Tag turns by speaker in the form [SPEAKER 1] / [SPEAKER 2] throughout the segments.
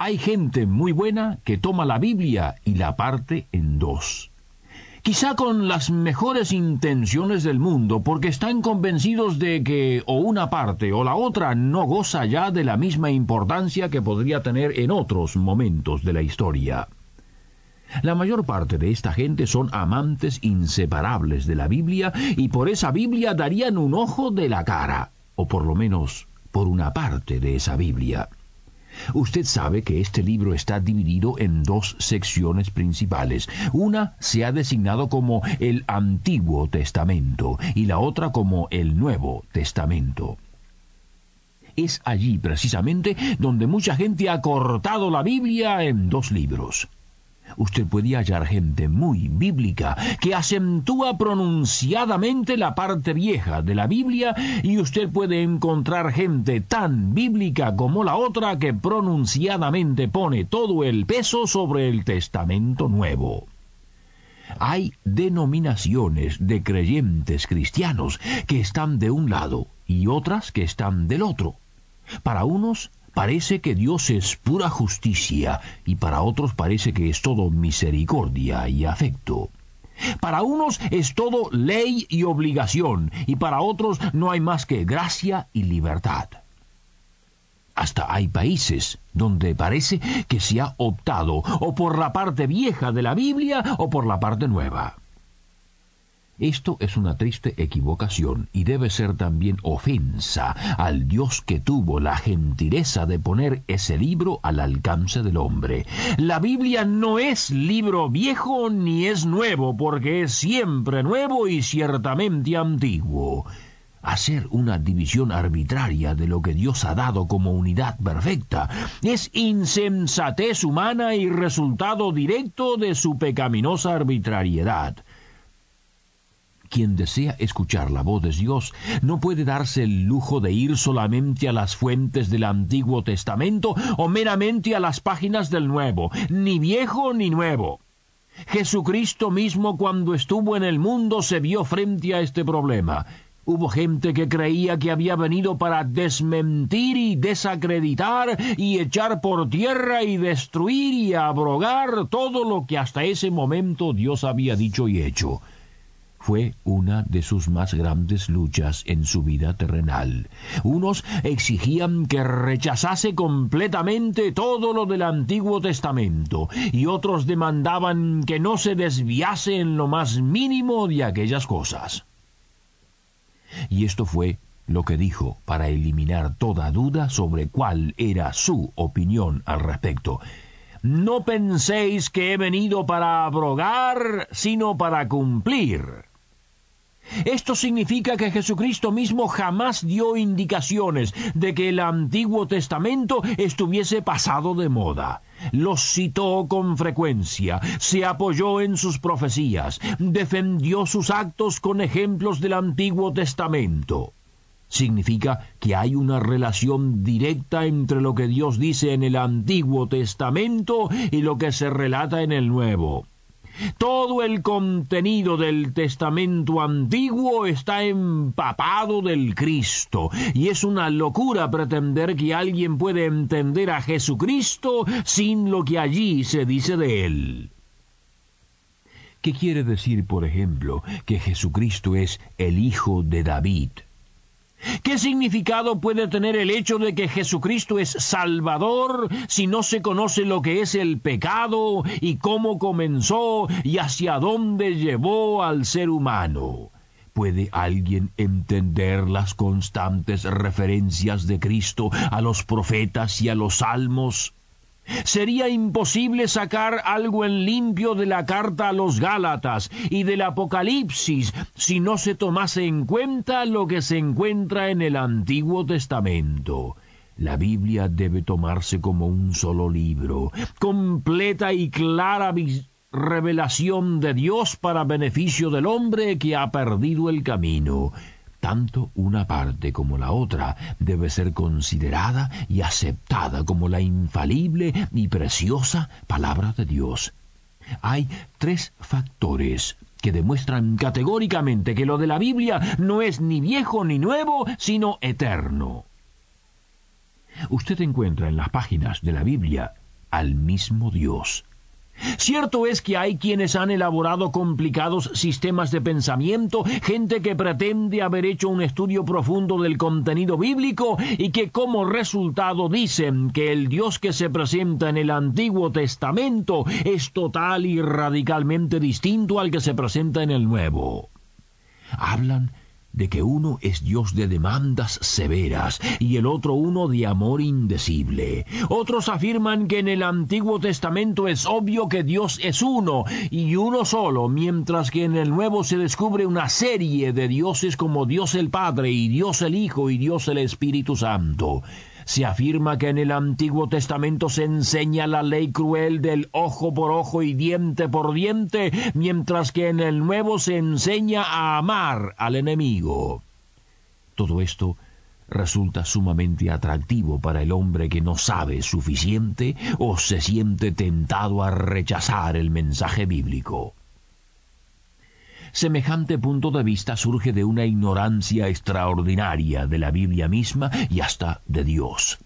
[SPEAKER 1] Hay gente muy buena que toma la Biblia y la parte en dos. Quizá con las mejores intenciones del mundo, porque están convencidos de que o una parte o la otra no goza ya de la misma importancia que podría tener en otros momentos de la historia. La mayor parte de esta gente son amantes inseparables de la Biblia y por esa Biblia darían un ojo de la cara, o por lo menos por una parte de esa Biblia. Usted sabe que este libro está dividido en dos secciones principales. Una se ha designado como el Antiguo Testamento y la otra como el Nuevo Testamento. Es allí precisamente donde mucha gente ha cortado la Biblia en dos libros usted puede hallar gente muy bíblica que acentúa pronunciadamente la parte vieja de la Biblia y usted puede encontrar gente tan bíblica como la otra que pronunciadamente pone todo el peso sobre el Testamento Nuevo. Hay denominaciones de creyentes cristianos que están de un lado y otras que están del otro. Para unos parece que Dios es pura justicia y para otros parece que es todo misericordia y afecto. Para unos es todo ley y obligación y para otros no hay más que gracia y libertad. Hasta hay países donde parece que se ha optado o por la parte vieja de la Biblia o por la parte nueva. Esto es una triste equivocación y debe ser también ofensa al Dios que tuvo la gentileza de poner ese libro al alcance del hombre. La Biblia no es libro viejo ni es nuevo, porque es siempre nuevo y ciertamente antiguo. Hacer una división arbitraria de lo que Dios ha dado como unidad perfecta es insensatez humana y resultado directo de su pecaminosa arbitrariedad. Quien desea escuchar la voz de Dios no puede darse el lujo de ir solamente a las fuentes del Antiguo Testamento o meramente a las páginas del Nuevo, ni viejo ni nuevo. Jesucristo mismo cuando estuvo en el mundo se vio frente a este problema. Hubo gente que creía que había venido para desmentir y desacreditar y echar por tierra y destruir y abrogar todo lo que hasta ese momento Dios había dicho y hecho fue una de sus más grandes luchas en su vida terrenal. Unos exigían que rechazase completamente todo lo del Antiguo Testamento y otros demandaban que no se desviase en lo más mínimo de aquellas cosas. Y esto fue lo que dijo para eliminar toda duda sobre cuál era su opinión al respecto. No penséis que he venido para abrogar, sino para cumplir. Esto significa que Jesucristo mismo jamás dio indicaciones de que el Antiguo Testamento estuviese pasado de moda. Los citó con frecuencia, se apoyó en sus profecías, defendió sus actos con ejemplos del Antiguo Testamento. Significa que hay una relación directa entre lo que Dios dice en el Antiguo Testamento y lo que se relata en el Nuevo. Todo el contenido del Testamento antiguo está empapado del Cristo, y es una locura pretender que alguien puede entender a Jesucristo sin lo que allí se dice de él. ¿Qué quiere decir, por ejemplo, que Jesucristo es el Hijo de David? ¿Qué significado puede tener el hecho de que Jesucristo es Salvador si no se conoce lo que es el pecado y cómo comenzó y hacia dónde llevó al ser humano? ¿Puede alguien entender las constantes referencias de Cristo a los profetas y a los salmos? Sería imposible sacar algo en limpio de la carta a los Gálatas y del Apocalipsis si no se tomase en cuenta lo que se encuentra en el Antiguo Testamento. La Biblia debe tomarse como un solo libro, completa y clara revelación de Dios para beneficio del hombre que ha perdido el camino. Tanto una parte como la otra debe ser considerada y aceptada como la infalible y preciosa palabra de Dios. Hay tres factores que demuestran categóricamente que lo de la Biblia no es ni viejo ni nuevo, sino eterno. Usted encuentra en las páginas de la Biblia al mismo Dios, Cierto es que hay quienes han elaborado complicados sistemas de pensamiento, gente que pretende haber hecho un estudio profundo del contenido bíblico y que como resultado dicen que el Dios que se presenta en el Antiguo Testamento es total y radicalmente distinto al que se presenta en el Nuevo. Hablan de que uno es Dios de demandas severas y el otro uno de amor indecible. Otros afirman que en el Antiguo Testamento es obvio que Dios es uno y uno solo, mientras que en el Nuevo se descubre una serie de dioses como Dios el Padre y Dios el Hijo y Dios el Espíritu Santo. Se afirma que en el Antiguo Testamento se enseña la ley cruel del ojo por ojo y diente por diente, mientras que en el Nuevo se enseña a amar al enemigo. Todo esto resulta sumamente atractivo para el hombre que no sabe suficiente o se siente tentado a rechazar el mensaje bíblico. Semejante punto de vista surge de una ignorancia extraordinaria de la Biblia misma y hasta de Dios.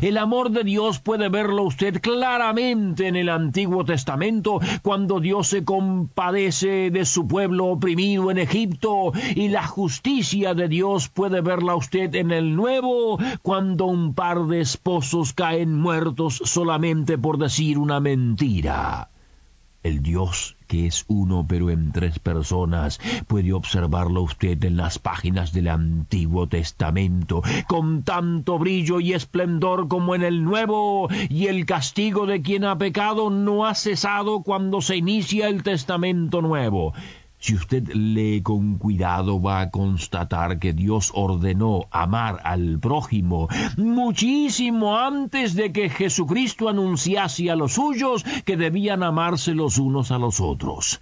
[SPEAKER 1] El amor de Dios puede verlo usted claramente en el Antiguo Testamento, cuando Dios se compadece de su pueblo oprimido en Egipto, y la justicia de Dios puede verla usted en el Nuevo, cuando un par de esposos caen muertos solamente por decir una mentira. El Dios que es uno pero en tres personas puede observarlo usted en las páginas del Antiguo Testamento con tanto brillo y esplendor como en el Nuevo y el castigo de quien ha pecado no ha cesado cuando se inicia el Testamento Nuevo. Si usted lee con cuidado va a constatar que Dios ordenó amar al prójimo muchísimo antes de que Jesucristo anunciase a los suyos que debían amarse los unos a los otros.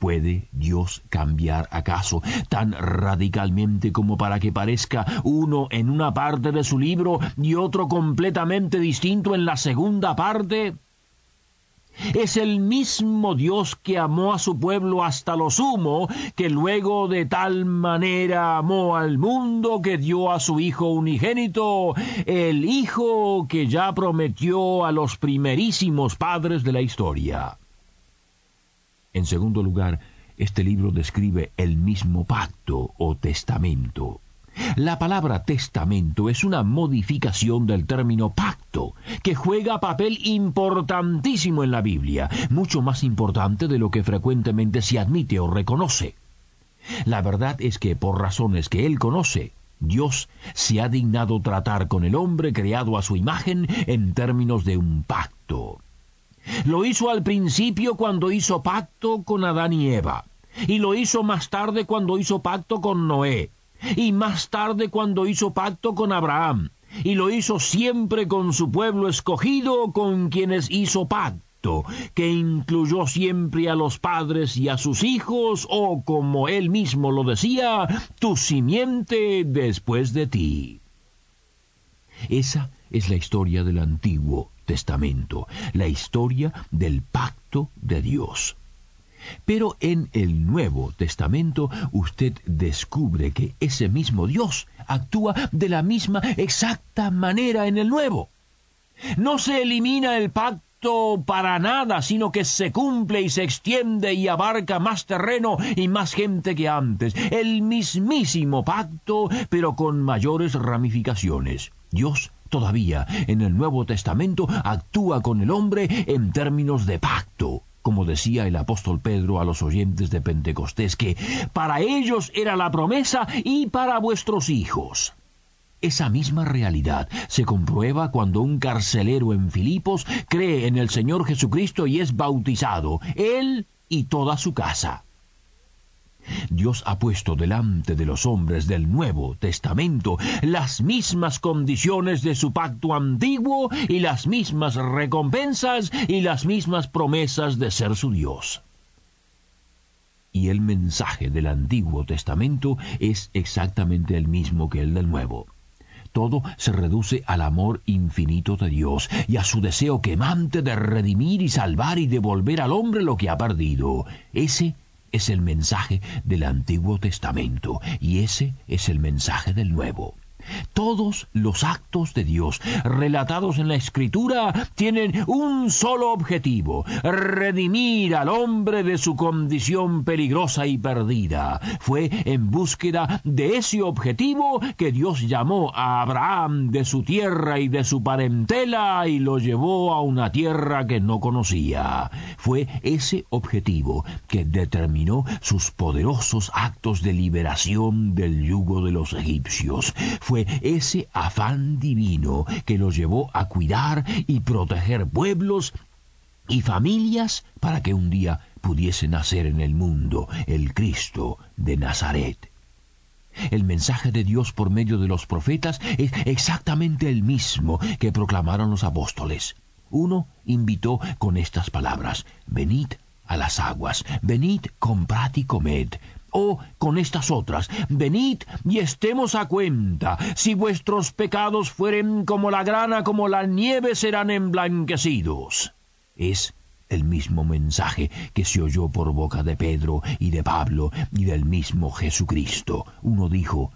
[SPEAKER 1] ¿Puede Dios cambiar acaso tan radicalmente como para que parezca uno en una parte de su libro y otro completamente distinto en la segunda parte? Es el mismo Dios que amó a su pueblo hasta lo sumo, que luego de tal manera amó al mundo que dio a su Hijo unigénito, el Hijo que ya prometió a los primerísimos padres de la historia. En segundo lugar, este libro describe el mismo pacto o testamento. La palabra testamento es una modificación del término pacto, que juega papel importantísimo en la Biblia, mucho más importante de lo que frecuentemente se admite o reconoce. La verdad es que por razones que él conoce, Dios se ha dignado tratar con el hombre creado a su imagen en términos de un pacto. Lo hizo al principio cuando hizo pacto con Adán y Eva, y lo hizo más tarde cuando hizo pacto con Noé, y más tarde cuando hizo pacto con Abraham, y lo hizo siempre con su pueblo escogido con quienes hizo pacto, que incluyó siempre a los padres y a sus hijos, o como él mismo lo decía, tu simiente después de ti. Esa es la historia del Antiguo Testamento, la historia del pacto de Dios. Pero en el Nuevo Testamento usted descubre que ese mismo Dios actúa de la misma exacta manera en el Nuevo. No se elimina el pacto para nada, sino que se cumple y se extiende y abarca más terreno y más gente que antes. El mismísimo pacto, pero con mayores ramificaciones. Dios todavía en el Nuevo Testamento actúa con el hombre en términos de pacto como decía el apóstol Pedro a los oyentes de Pentecostés, que para ellos era la promesa y para vuestros hijos. Esa misma realidad se comprueba cuando un carcelero en Filipos cree en el Señor Jesucristo y es bautizado, él y toda su casa. Dios ha puesto delante de los hombres del Nuevo Testamento las mismas condiciones de su pacto antiguo y las mismas recompensas y las mismas promesas de ser su Dios. Y el mensaje del Antiguo Testamento es exactamente el mismo que el del Nuevo. Todo se reduce al amor infinito de Dios y a su deseo quemante de redimir y salvar y devolver al hombre lo que ha perdido. Ese es el mensaje del Antiguo Testamento y ese es el mensaje del Nuevo. Todos los actos de Dios relatados en la Escritura tienen un solo objetivo, redimir al hombre de su condición peligrosa y perdida. Fue en búsqueda de ese objetivo que Dios llamó a Abraham de su tierra y de su parentela y lo llevó a una tierra que no conocía. Fue ese objetivo que determinó sus poderosos actos de liberación del yugo de los egipcios fue ese afán divino que los llevó a cuidar y proteger pueblos y familias para que un día pudiese nacer en el mundo el Cristo de Nazaret. El mensaje de Dios por medio de los profetas es exactamente el mismo que proclamaron los apóstoles. Uno invitó con estas palabras, venid a las aguas, venid, comprad y comed o con estas otras, venid y estemos a cuenta, si vuestros pecados fueren como la grana, como la nieve serán emblanquecidos. Es el mismo mensaje que se oyó por boca de Pedro y de Pablo y del mismo Jesucristo. Uno dijo,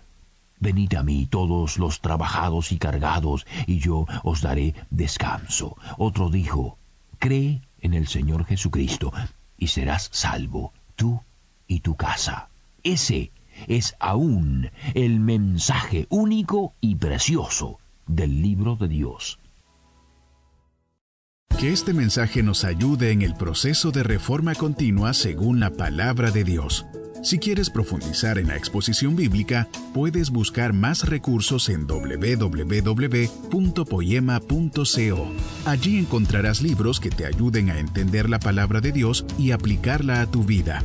[SPEAKER 1] Venid a mí todos los trabajados y cargados, y yo os daré descanso. Otro dijo, Cree en el Señor Jesucristo, y serás salvo, tú y tu casa. Ese es aún el mensaje único y precioso del libro de Dios.
[SPEAKER 2] Que este mensaje nos ayude en el proceso de reforma continua según la palabra de Dios. Si quieres profundizar en la exposición bíblica, puedes buscar más recursos en www.poema.co. Allí encontrarás libros que te ayuden a entender la palabra de Dios y aplicarla a tu vida.